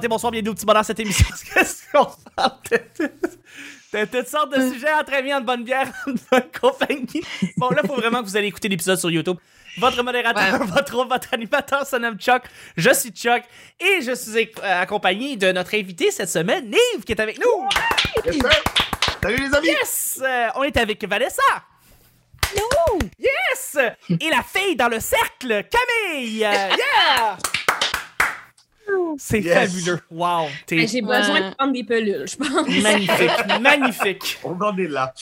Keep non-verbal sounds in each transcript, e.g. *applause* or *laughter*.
matin, bonsoir, bienvenue au petit bonheur cette émission. *laughs* Qu'est-ce qu'on parle de, toutes sortes de sujets entre amis, en bonne bière, en bonne compagnie. Bon, là, il faut vraiment que vous allez écouter l'épisode sur YouTube. Votre modérateur, votre, votre animateur se nomme Chuck. Je suis Chuck et je suis euh, accompagné de notre invité cette semaine, Nive, qui est avec nous. Salut les amis. Yes! Euh, on est avec Vanessa. Yes! Et la fille dans le cercle, Camille! *laughs* Yeah! C'est fabuleux. Wow. J'ai besoin de prendre des pelules, je pense. *laughs* Magnifique, magnifique. On en est là.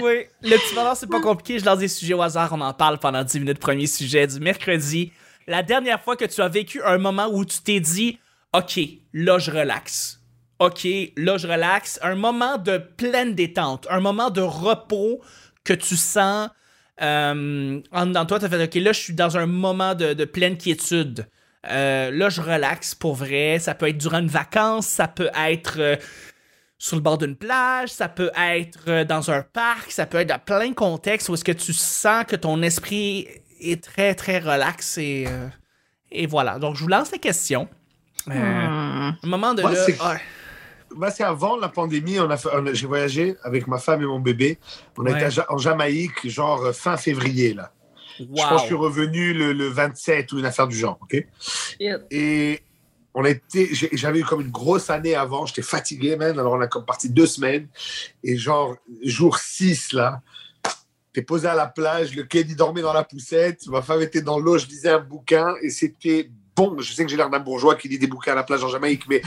Oui. Le petit bonheur, c'est pas compliqué. Je lance des sujets au hasard. On en parle pendant 10 minutes. Premier sujet du mercredi. La dernière fois que tu as vécu un moment où tu t'es dit, OK, là, je relaxe. OK, là, je relaxe. Un moment de pleine détente. Un moment de repos que tu sens euh, en dans toi. Tu as fait, OK, là, je suis dans un moment de, de pleine quiétude. Euh, là, je relaxe pour vrai. Ça peut être durant une vacance, ça peut être euh, sur le bord d'une plage, ça peut être euh, dans un parc, ça peut être dans plein de contextes où est-ce que tu sens que ton esprit est très, très relax et, et voilà. Donc, je vous lance la question. Un moment de là... Moi, c'est avant la pandémie, on a, j'ai voyagé avec ma femme et mon bébé. On était en Jamaïque, genre fin février, là. Je pense que je suis revenu le, 27 ou une affaire du genre, OK? Et on était, j'avais eu comme une grosse année avant, j'étais fatigué, man. Alors on a comme parti deux semaines. Et genre, jour 6, là, t'es posé à la plage, le Kenny dormait dans la poussette, ma femme était dans l'eau, je lisais un bouquin et c'était bon. Je sais que j'ai l'air d'un bourgeois qui lit des bouquins à la plage en Jamaïque, mais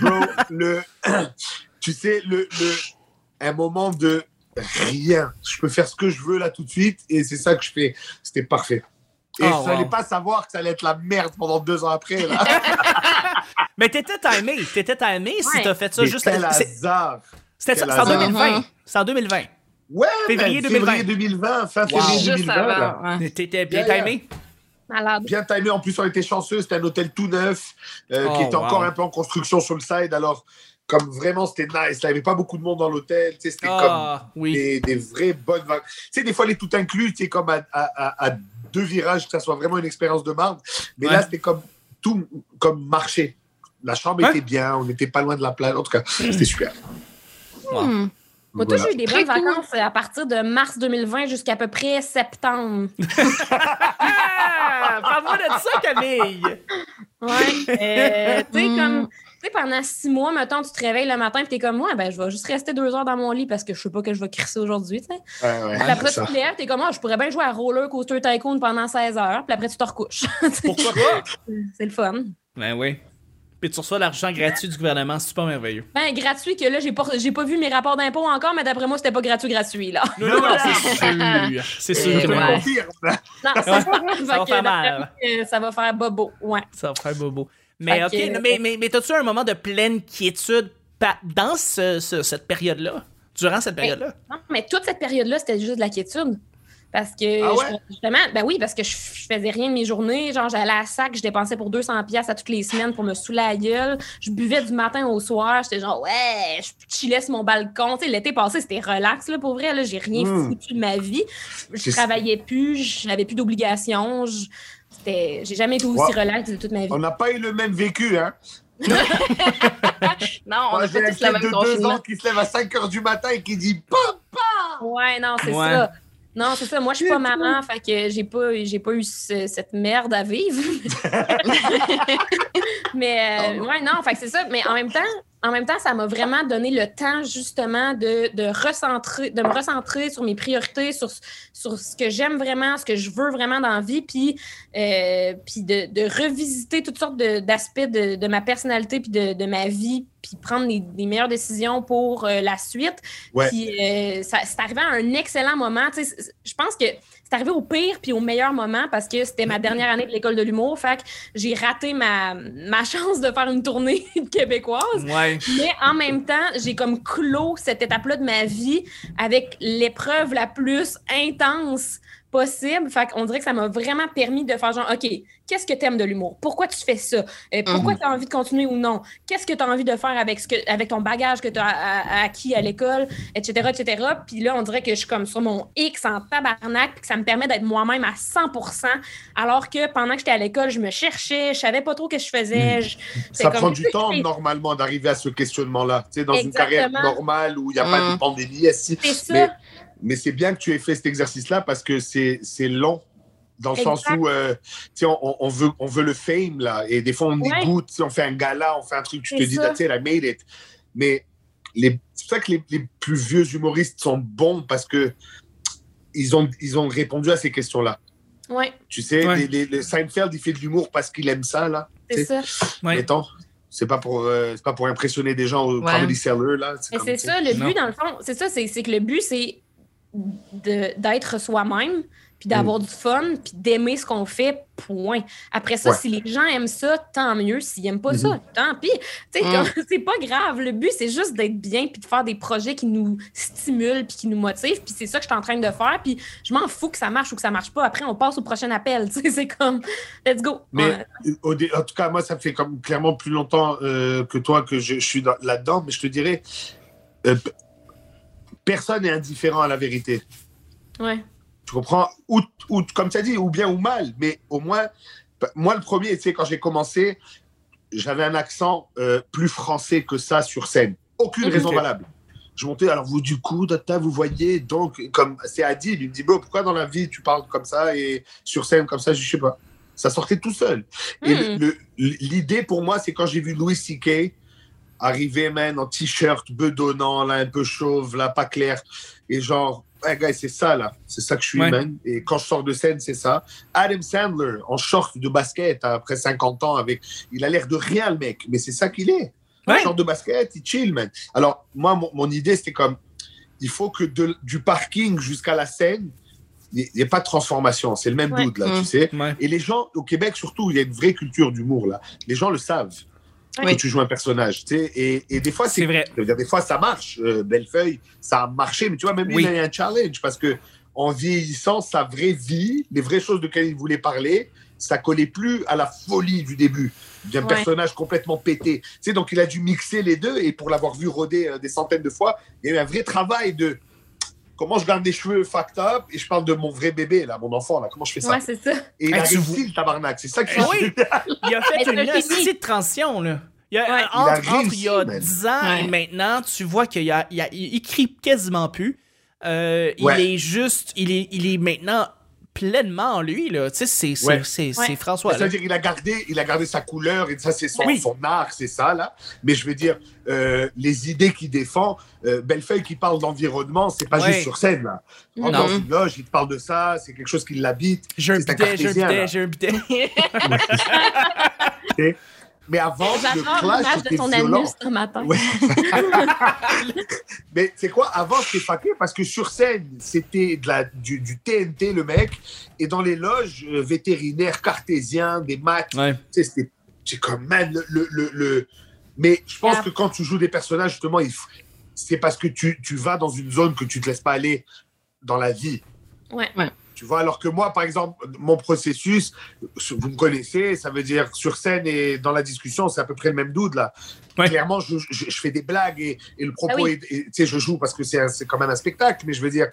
bro, le, *clears throat* tu sais, le, le, un moment de rien. Je peux faire ce que je veux là tout de suite et c'est ça que je fais. C'était parfait. Et oh, je pas savoir que ça allait être la merde pendant deux ans après. Là. *laughs* Mais t'étais timé. T'étais timé si t'as fait ça juste... Quel hasard. C'était ça, en 2020. C'est en 2020. Ouais, février 2020. Février 2020, fin février 2020. T'étais bien timé? Malade. Bien timé. En plus, on était chanceux. C'était un hôtel tout neuf euh, qui oh, était encore un peu en construction sur le side. Alors, comme vraiment, c'était nice. Il n'y avait pas beaucoup de monde dans l'hôtel. C'était ah, comme des, des, vraies bonnes. Tu sais, des fois, les tout inclus, tu comme à, à, à, deux virages, que ça soit vraiment une expérience de marde. Mais là, c'était comme tout comme marché. La chambre était bien, on n'était pas loin de la plage. En tout cas, c'était super. Hmm. Moi, j'ai eu des bonnes vacances à partir de mars 2020 jusqu'à peu près septembre. *laughs* Parle-moi de ça, Camille! Ouais. Euh, tu sais, comme pendant six mois, mettons, tu te réveilles le matin et tu es comme moi, ben, je vais juste rester deux heures dans mon lit parce que je sais pas que je vais crisser aujourd'hui, tu sais. Ouais, ouais, puis après, tu te lèves, t'es comme, moi, ah, je pourrais bien jouer à Roller Coaster Tycoon pendant 16 heures, puis après, tu te recouches. *laughs* Pourquoi pas? C'est le fun. Ben oui. Puis tu reçois l'argent gratuit du gouvernement, c'est pas merveilleux. Ben, gratuit que là, j'ai pas, j'ai pas vu mes rapports d'impôts encore, mais d'après moi, c'était pas gratuit, gratuit, là. Non, non, non c'est sûr. *laughs* C'est sûr que non. Non, ça va faire mal. Ça va faire bobo, ouais. Ça va faire bobo. Mais, ok, mais, mais, mais t'as-tu un moment de pleine quiétude dans cette période-là? Durant cette période-là? Non, mais toute cette période-là, c'était juste de la quiétude. Parce que, ah justement, ben oui, parce que je, faisais rien de mes journées. Genre, j'allais à la sac, je dépensais pour 200 pièces à toutes les semaines pour me saouler la gueule. Je buvais du matin au soir. J'étais genre, ouais, je chillais sur mon balcon. Tu sais, l'été passé, c'était relax, là, pour vrai. Là, j'ai rien hmm. foutu de ma vie. Je travaillais plus, je n'avais plus d'obligations. J'ai jamais été aussi relax de toute ma vie. On n'a pas eu le même vécu, hein? *laughs* non, on a pas tous la même de deux ans qui se lève à 5 h du matin et qui dit Papa! Ouais, non, c'est ça. Non, c'est ça. Moi, je suis pas maman, fait que j'ai pas, j'ai pas eu cette merde à vivre. *laughs* *laughs* mais euh, ouais, non, fait que c'est ça. Mais en même temps, en même temps, ça m'a vraiment donné le temps justement de, de, recentrer, de me recentrer sur mes priorités, sur, sur ce que j'aime vraiment, ce que je veux vraiment dans la vie, puis, euh, puis de, de, revisiter toutes sortes d'aspects de, de, ma personnalité puis de, ma vie, puis prendre les, meilleures décisions pour euh, la suite. Puis euh, c'est arrivé à un excellent moment. Je pense que c'est arrivé au pire puis au meilleur moment parce que c'était ma dernière année de l'école de l'humour. Fait que j'ai raté ma, ma chance de faire une tournée *laughs* québécoise. Mais en même temps, j'ai comme clos cette étape-là de ma vie avec l'épreuve la plus intense possible. Fait qu'on dirait que ça m'a vraiment permis de faire genre, OK, qu'est-ce que tu aimes de l'humour? Pourquoi tu fais ça? Euh, pourquoi mhm. tu as envie de continuer ou non? Qu'est-ce que tu as envie de faire avec, ce que, avec ton bagage que tu as acquis à l'école, etc., etc. Puis là, on dirait que je suis comme sur mon X en tabarnak, puis que ça me permet d'être moi-même à 100% alors que pendant que j'étais à l'école, je me cherchais, je savais pas trop ce que je faisais. Hmm. ça prend du *laughs* temps, normalement, d'arriver à ce questionnement-là. Tu sais, dans une carrière normale où il n'y a pas de hmm. pandémie. C'est ça mais c'est bien que tu aies fait cet exercice-là parce que c'est long dans le sens où euh, on, on, veut, on veut le fame, là, et des fois on ouais. écoute, on fait un gala, on fait un truc, tu te dis, that's it, I made it. Mais c'est pour ça que les, les, plus vieux humoristes sont bons parce que ils ont, ils ont répondu à ces questions-là. Ouais. Tu sais, les, Seinfeld, il fait de l'humour parce qu'il aime ça, là. C'est ça. Ouais. C'est pas pour euh, pas pour impressionner des gens au comedy seller là. C'est ça le but dans le fond. C'est ça, c'est que le but c'est d'être soi-même, puis d'avoir mm. du fun, puis d'aimer ce qu'on fait, point. Après ça, si les gens aiment ça, tant mieux. S'ils n'aiment pas ça, mm-hmm. tant pis. Mm. *laughs* C'est pas grave. Le but, c'est juste d'être bien, puis de faire des projets qui nous stimulent, puis qui nous motivent. Puis c'est ça que je suis en train de faire. Puis je m'en fous que ça marche ou que ça marche pas. Après, on passe au prochain appel. *laughs* C'est comme, let's go. Mais en tout cas, moi, ça fait comme clairement plus longtemps euh, que toi que je, suis là-dedans. Mais je te dirais, euh, personne n'est indifférent à la vérité. Ouais. Tu comprends? Ou, ou, Comme tu as dit, ou bien ou mal, mais au moins, moi le premier, tu sais, quand j'ai commencé, j'avais un accent euh, plus français que ça sur scène. Aucune raison valable. Je montais, alors vous, du coup, Data, vous voyez, donc, comme c'est Adi, il me dit, bon, pourquoi dans la vie tu parles comme ça et sur scène comme ça, je sais pas. Ça sortait tout seul. Et hmm. l'idée pour moi, c'est quand j'ai vu Louis C.K., arrivé, man, en t-shirt bedonnant, là, un peu chauve, là, pas clair. Et genre, ouais, gars, c'est ça, là. C'est ça que je suis, man. Et quand je sors de scène, c'est ça. Adam Sandler, en short de basket, après 50 ans, avec. Il a l'air de rien, le mec, mais c'est ça qu'il est. En short de basket, il chill, man. Alors, moi, mon, idée, c'était comme. Il faut que de, du parking jusqu'à la scène, il n'y ait pas de transformation. C'est le même doute, là, tu mmh. sais. Et les gens, au Québec surtout, il y a une vraie culture d'humour, là. Les gens le savent quand tu joues un personnage. Tu sais, et, et, des fois, c'est vrai. Dire, des fois, ça marche. Euh, Bellefeuille, ça a marché, mais tu vois, même lui, il a un challenge parce que en vieillissant, sa vraie vie, les vraies choses de lesquelles il voulait parler, ça collait plus à la folie du début d'un personnage complètement pété. Tu sais, donc il a dû mixer les deux et pour l'avoir vu rôder euh, des centaines de fois, il y a eu un vrai travail de comment je garde des cheveux fucked up et je parle de mon vrai bébé, là, mon enfant, là, comment je fais ça? Ouais, c'est ça. Et il a réussi le tabarnak, c'est ça qui ah oui. Il a fait une petite transition, là. Il y a, ouais. entre, il, entre, il y a 10 ans et maintenant, tu vois qu'il a, il, a, il écrit quasiment plus. Euh, il est juste, il est, il est maintenant pleinement en lui là. Tu sais c'est c'est François c'est à dire il a gardé il a gardé sa couleur et ça c'est son, son, art c'est ça là. Mais je veux dire euh, les idées qu'il défend euh, Bellefeuille qui parle d'environnement c'est pas juste sur scène là. En dans une loge il te parle de ça c'est quelque chose qui l'habite j'ai un bidet j'ai un bidet j'ai un bidet *laughs* Mais avant, le clash de violent. ce matin. *laughs* Mais c'est quoi Avant, c'était faqué parce que sur scène, c'était de la, du, du, TNT, le mec. Et dans les loges, euh, vétérinaires, cartésiens, des maths, ouais. c'était c'est comme, man, le, le, le, Mais je pense que quand tu joues des personnages, justement, c'est parce que tu, tu vas dans une zone que tu te laisses pas aller dans la vie. Ouais. ouais. Tu vois, alors que moi, par exemple, mon processus, vous me connaissez, ça veut dire sur scène et dans la discussion, c'est à peu près le même doute là. Clairement, je, je, fais des blagues et, et le propos, ah tu sais, je joue parce que c'est quand même un spectacle, mais je veux dire,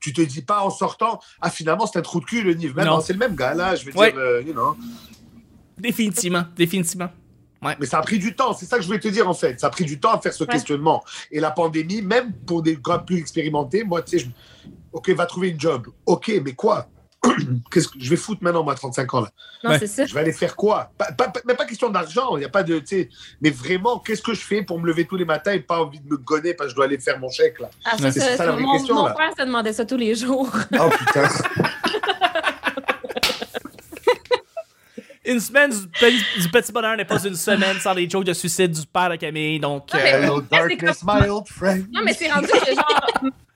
tu te dis pas en sortant, ah finalement c'est un trou de cul le Nive. Non, c'est le même gars là, je veux dire, euh, you know. Définitivement, définitivement. Ouais. Mais ça a pris du temps, c'est ça que je voulais te dire en fait. Ça a pris du temps à faire ce questionnement. Et la pandémie, même pour des gars plus expérimentés, moi, tu sais, Ok, va trouver une job. Ok, mais quoi? *clears throat* Qu'est-ce que je vais foutre maintenant, moi, 35 ans là Non, c'est ça. Je vais aller faire quoi? Pas, pas, Même pas question d'argent, il n'y a pas de. Mais vraiment, qu'est-ce que je fais pour me lever tous les matins et pas envie de me gonner parce que je dois aller faire mon chèque là? Ah, C'est ça, ça, la vraie mon, question. Mon père se demandait ça tous les jours. *laughs* Oh putain une semaine du petit, bonheur n'est pas une semaine sans les jokes de suicide du père de Camille. Donc, euh, darkness, my old friend. Non, mais c'est rendu que genre,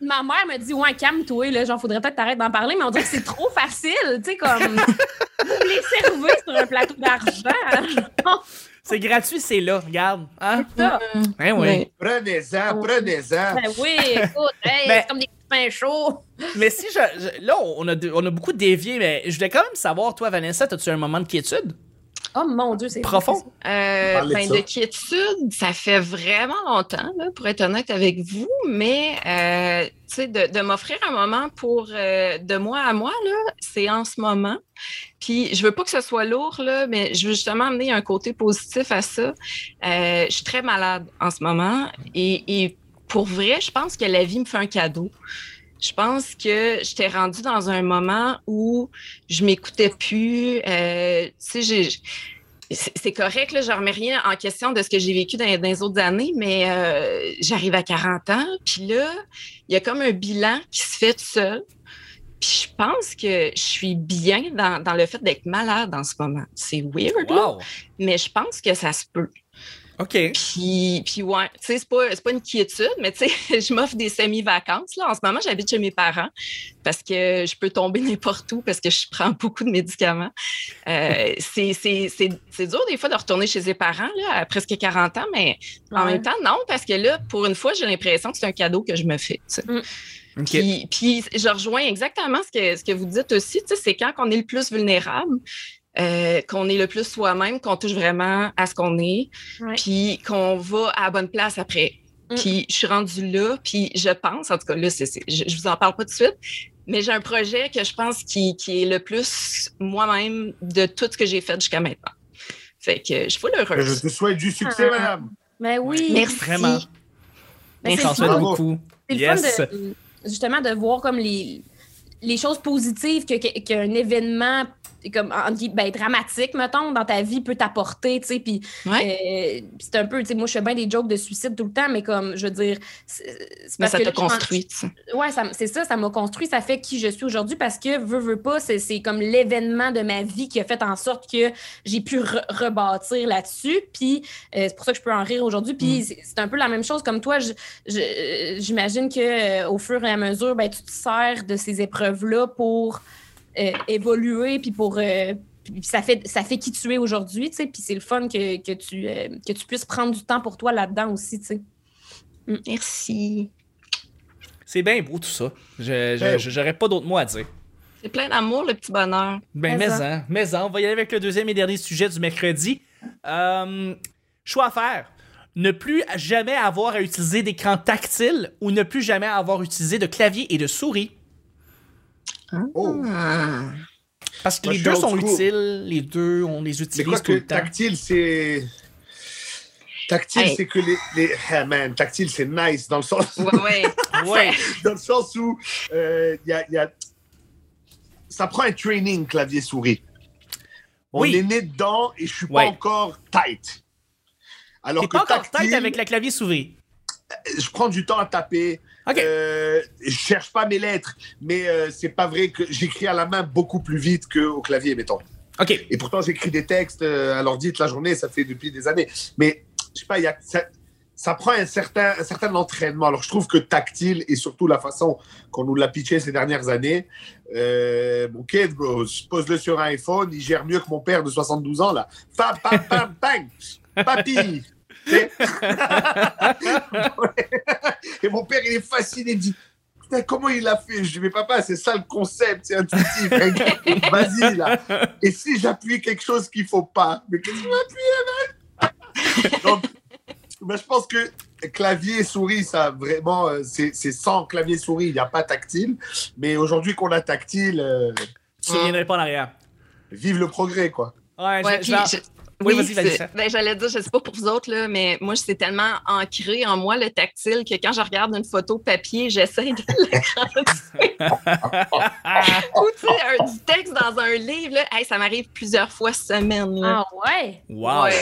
ma mère me dit, ouais, calme-toi, là, genre, faudrait peut-être t'arrêter d'en parler, mais on dirait que c'est trop facile, tu sais, comme, *laughs* vous les servez sur un plateau d'argent. C'est gratuit, c'est là, regarde. Hein? C'est ça. Ben oui. Prenez-en, prenez-en. Ben oui, écoute, hey, ben, c'est comme des pains chauds. mais si je, là, on a, on a beaucoup dévié, mais je voulais quand même savoir, toi, Vanessa, as-tu un moment de quiétude? Oh mon Dieu, c'est profond. Euh, ben, de, quiétude, ça fait vraiment longtemps, là, pour être honnête avec vous, mais euh, de, de m'offrir un moment pour euh, de moi à moi, c'est en ce moment. Puis je veux pas que ce soit lourd, là, mais je veux justement amener un côté positif à ça. Euh, je suis très malade en ce moment et, et pour vrai, je pense que la vie me fait un cadeau. Je pense que j'étais rendue dans un moment où je m'écoutais plus. Euh, tu sais, c'est correct, là, je ne remets rien en question de ce que j'ai vécu dans, les autres années, mais euh, j'arrive à 40 ans, puis là, il y a comme un bilan qui se fait tout seul. Puis je pense que je suis bien dans, le fait d'être malade en ce moment. C'est weird, mais je pense que ça se peut. OK. Puis, puis ouais, tu sais, c'est pas, pas une quiétude, mais tu sais, *laughs* je m'offre des semi-vacances. Là. En ce moment, j'habite chez mes parents parce que je peux tomber n'importe où parce que je prends *laughs* beaucoup de médicaments. Euh, c'est dur des fois de retourner chez ses parents là, à presque 40 ans, mais en même temps, non, parce que là, pour une fois, j'ai l'impression que c'est un cadeau que je me fais. Mm. Puis, puis, je rejoins exactement ce que, ce que vous dites aussi, c'est quand on est le plus vulnérable, euh, qu'on est le plus soi-même, qu'on touche vraiment à ce qu'on est, puis qu'on va à la bonne place après. Mm. Puis je suis rendue là, puis je pense, en tout cas là, je, je vous en parle pas tout de suite, mais j'ai un projet que je pense qui, qui est le plus moi-même de tout ce que j'ai fait jusqu'à maintenant. Fait que je suis heureuse. Je te souhaite du succès, ah. madame. Mais oui. Merci. Vraiment. Merci. beaucoup. C'est yes. fun de, justement de voir comme les, les choses positives qu'un événement comme ben, dramatique mettons dans ta vie peut t'apporter tu sais puis euh, c'est un peu tu sais moi je fais bien des jokes de suicide tout le temps mais comme je veux dire mais ça t'a construit ouais c'est ça ça m'a construit ça fait qui je suis aujourd'hui parce que veux veux pas c'est comme l'événement de ma vie qui a fait en sorte que j'ai pu rebâtir là-dessus puis euh, c'est pour ça que je peux en rire aujourd'hui puis mm. c'est un peu la même chose comme toi j'imagine que euh, au fur et à mesure ben tu te sers de ces épreuves là pour euh, évoluer, puis pour. Euh, ça fait, ça fait qui tu es aujourd'hui, tu sais, puis c'est le fun que, que tu, euh, que tu puisses prendre du temps pour toi là-dedans aussi, tu sais. Mm. Merci. C'est bien beau tout ça. Je, j'aurais pas d'autres mots à dire. C'est plein d'amour, le petit bonheur. Ben, mais, hein, mais hein, on va y aller avec le deuxième et dernier sujet du mercredi. choix à faire. Ne plus jamais avoir à utiliser d'écran tactile ou ne plus jamais avoir utilisé de clavier et de souris. Oh. Parce que les deux sont utiles, les deux, on les utilise tout le temps. Tactile, c'est. Tactile, c'est que les. les... Ah, man, tactile, c'est nice dans le sens. Ouais, *laughs* ouais. dans le sens où il euh, y, a, y, a, ça prend un training clavier-souris. On oui. est né dedans et je suis pas encore tight. Alors que pas encore tight avec la clavier-souris. Je prends du temps à taper. Okay. Euh, je cherche pas mes lettres, mais euh, c'est pas vrai que j'écris à la main beaucoup plus vite qu'au clavier, mettons. Ok. Et pourtant, j'écris des textes euh, à l'ordi toute la journée, ça fait depuis des années. Mais je sais pas, y a, ça, ça, prend un certain, un certain entraînement. Alors, je trouve que tactile et surtout la façon qu'on nous l'a pitché ces dernières années. Euh, mon kid, bro, pose-le sur un iPhone, il gère mieux que mon père de 72 ans, là. Pam, pam, pam, bang! Papy! *laughs* et mon père, il est fasciné, il dit Putain, comment il a fait? Je dis Mais papa, c'est ça le concept, c'est intuitif. *laughs* Vas-y, là. Et si j'appuie quelque chose qu'il ne faut pas Mais qu'est-ce que tu vas appuyer, *laughs* Donc, ben, je pense que clavier et souris, ça vraiment, euh, c'est sans clavier souris, il n'y a pas tactile. Mais aujourd'hui qu'on a tactile. Euh, tu ne reviendrais pas en arrière. Vive le progrès, quoi. Ouais, je, oui, vas-y, vas-y. Ben, J'allais dire, je ne sais pas pour vous autres, là, mais moi, c'est tellement ancré en moi le tactile que quand je regarde une photo papier, j'essaie de *laughs* l'écraser. *laughs* Ou tu sais, du texte dans un livre, là, ça m'arrive plusieurs fois semaine. Ah ouais? Wow! Ouais.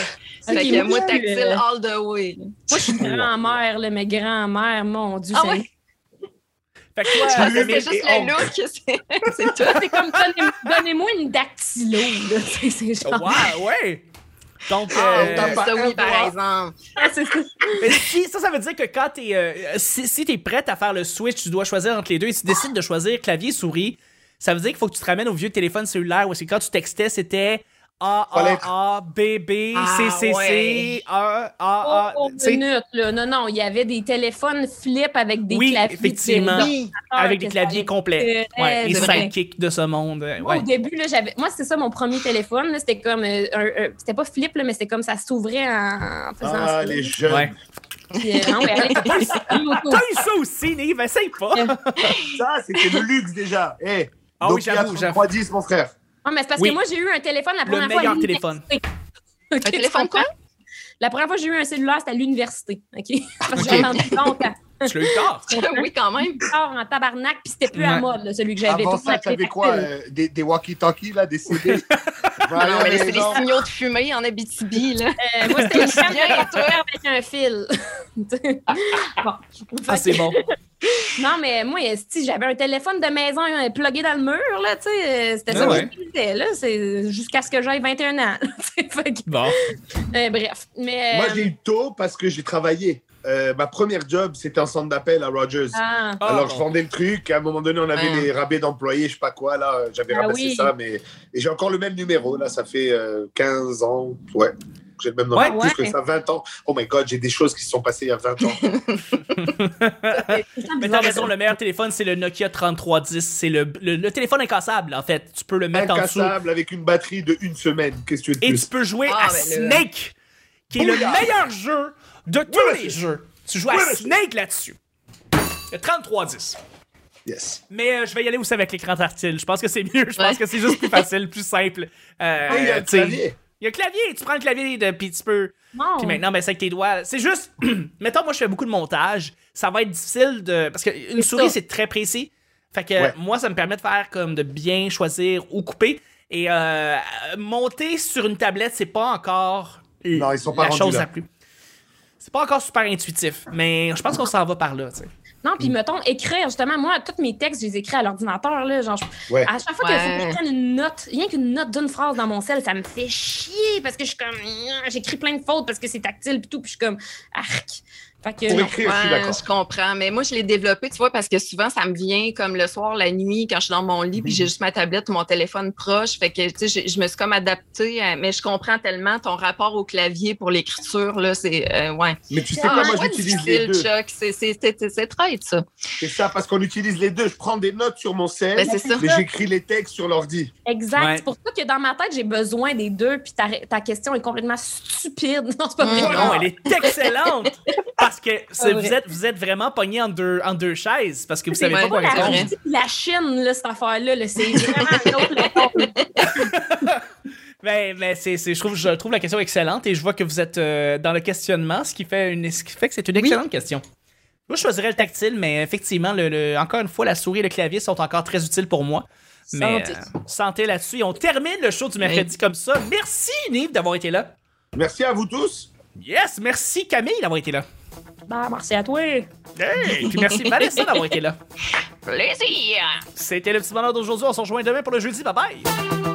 Fait que moi, tactile all the way. Moi, je suis grand-mère, mais grand-mère, mon Dieu. Ah ouais? Fait que toi, c'est juste le look, c'est *laughs* toi. C'est comme donnez-moi une dactylo. C'est genre. Ouais, ouais. Donc, oh, euh, ça, oui, par exemple. Ah, Mais si, ça, ça veut dire que quand t'es, euh, si, si t'es prête à faire le switch, tu dois choisir entre les deux et tu décides de choisir clavier souris, ça veut dire qu'il faut que tu te ramènes au vieux téléphone cellulaire où c'est quand tu textais, c'était A, A, A, B, B, C, C, C, A, A, A. Oh, minute, là. Non, non, il y avait des téléphones flip avec des oui, claviers. Effectivement. Avec des claviers complets. Ouais, les sidekicks de ce monde. Ouais. Au début, là, j'avais. Moi, c'était ça mon premier téléphone. C'était comme. Euh, un, c'était pas flip, là, mais c'était comme ça s'ouvrait en, faisant ah, ça. les jeunes. Ouais. Puis, euh, non, mais *laughs* T'as eu ça aussi, Nive, essaye pas. *laughs* ça, c'était le luxe déjà. Hey, ah oui, j'avoue, j'avoue. 310, mon frère. Ah, mais c'est parce que moi, j'ai eu un téléphone la première fois. Le meilleur téléphone. *laughs* un téléphone quoi? La première fois que j'ai eu un cellulaire, c'était à l'université. OK? *laughs* Parce que j'ai entendu longtemps. *laughs* Tu l'as eu tard? oui, quand même. tard en tabarnak, puis c'était plus à mode, là, celui que j'avais. Avant ça, t'avais quoi? Euh, des, des walkie-talkies, là, des CD? non, mais c'est les signaux de fumée en Abitibi, là. Euh, moi, c'était une bien avec un fil. bon. Ah, c'est bon. Non, mais moi, si j'avais un téléphone de maison plugué dans le mur, là, tu sais, c'était ça que j'utilisais, là. C'est jusqu'à ce que j'aille 21 ans. *laughs* bon. Euh, bref. Mais, Moi, j'ai eu tôt parce que j'ai travaillé. Euh, ma première job, c'était en centre d'appel à Rogers. Ah. Alors, je vendais le truc. À un moment donné, on avait des rabais d'employés, je sais pas quoi. Là, j'avais ah ramassé ça. Mais... Et j'ai encore le même numéro. Là, ça fait 15 euh, ans. Ouais. J'ai le même numéro. plus que ça, 20 ans. Oh my God, j'ai des choses qui se sont passées il y a 20 ans. *laughs* mais t'as raison, le meilleur téléphone, c'est le Nokia 3310. C'est le, le, téléphone incassable, en fait. Tu peux le mettre en dessous. Incassable avec une batterie de une semaine. Qu'est-ce que tu veux Et tu peux jouer ah, à Snake, qui est le meilleur jeu de tous les jeux. Tu joues à Snake là-dessus. Le 3310. Yes. Mais euh, je vais y aller aussi avec l'écran tactile. Je pense que c'est mieux. Je pense que c'est juste plus facile, plus simple. Euh, il y a le clavier. Il y a le clavier. Tu prends le clavier, de, puis tu peux. Puis maintenant, ben, c'est avec tes doigts. C'est juste. *clears throat* mettons, moi, je fais beaucoup de montage. Ça va être difficile de. Parce qu'une souris, c'est très précis. Fait que moi, ça me permet de faire comme de bien choisir où couper. Et euh, monter sur une tablette, c'est pas encore non, ils sont pas la chose la plus. C'est pas encore super intuitif, mais je pense qu'on s'en va par là, tu sais. Non, puis mettons, écrire, justement, moi, tous mes textes, je les écris à l'ordinateur, là, genre, à chaque fois faut que je prenne une note, rien qu'une note d'une phrase dans mon sel, ça me fait chier, parce que je suis comme, j'écris plein de fautes parce que c'est tactile, puis tout, puis je suis comme, arc. Fait que, je, comprends. Mais moi, je l'ai développé, tu vois, parce que souvent, ça me vient comme le soir, la nuit, quand je suis dans mon lit, puis j'ai juste ma tablette ou mon téléphone proche. Fait que, tu sais, je, me suis comme adaptée. mais je comprends tellement ton rapport au clavier pour l'écriture, là. C'est, euh, ouais. Mais tu sais ah, moi, j'utilise les deux. C'est très ça. C'est ça, parce qu'on utilise les deux. Je prends des notes sur mon cell, ben, mais j'écris les textes sur l'ordi. Exact. C'est pour ça que dans ma tête, j'ai besoin des deux, puis ta, ta question est complètement stupide. *laughs* Non, c'est pas vrai. Non, elle est *laughs* excellente. *laughs* parce que vous, êtes, vous êtes vraiment pogné en deux, en deux chaises parce que vous savez pas quoi répondre. La Chine, là, cette affaire-là, c'est vraiment autre *laughs* Ben, ben c'est, je, trouve, je trouve la question excellente et je vois que vous êtes euh, dans le questionnement, ce qui fait, une, ce qui fait que c'est une excellente question. Moi, je choisirais le tactile, mais effectivement, le, encore une fois, la souris et le clavier sont encore très utiles pour moi. Mais santé, euh, santé là-dessus. Et on termine le show du mercredi comme ça. Merci, Nive, d'avoir été là. Merci à vous tous. Yes, merci Camille d'avoir été là. Bah, merci à toi. Hey, puis merci Vanessa d'avoir été là. *laughs* Plaisir. C'était le petit bonheur d'aujourd'hui. On se rejoint demain pour le jeudi. Bye bye.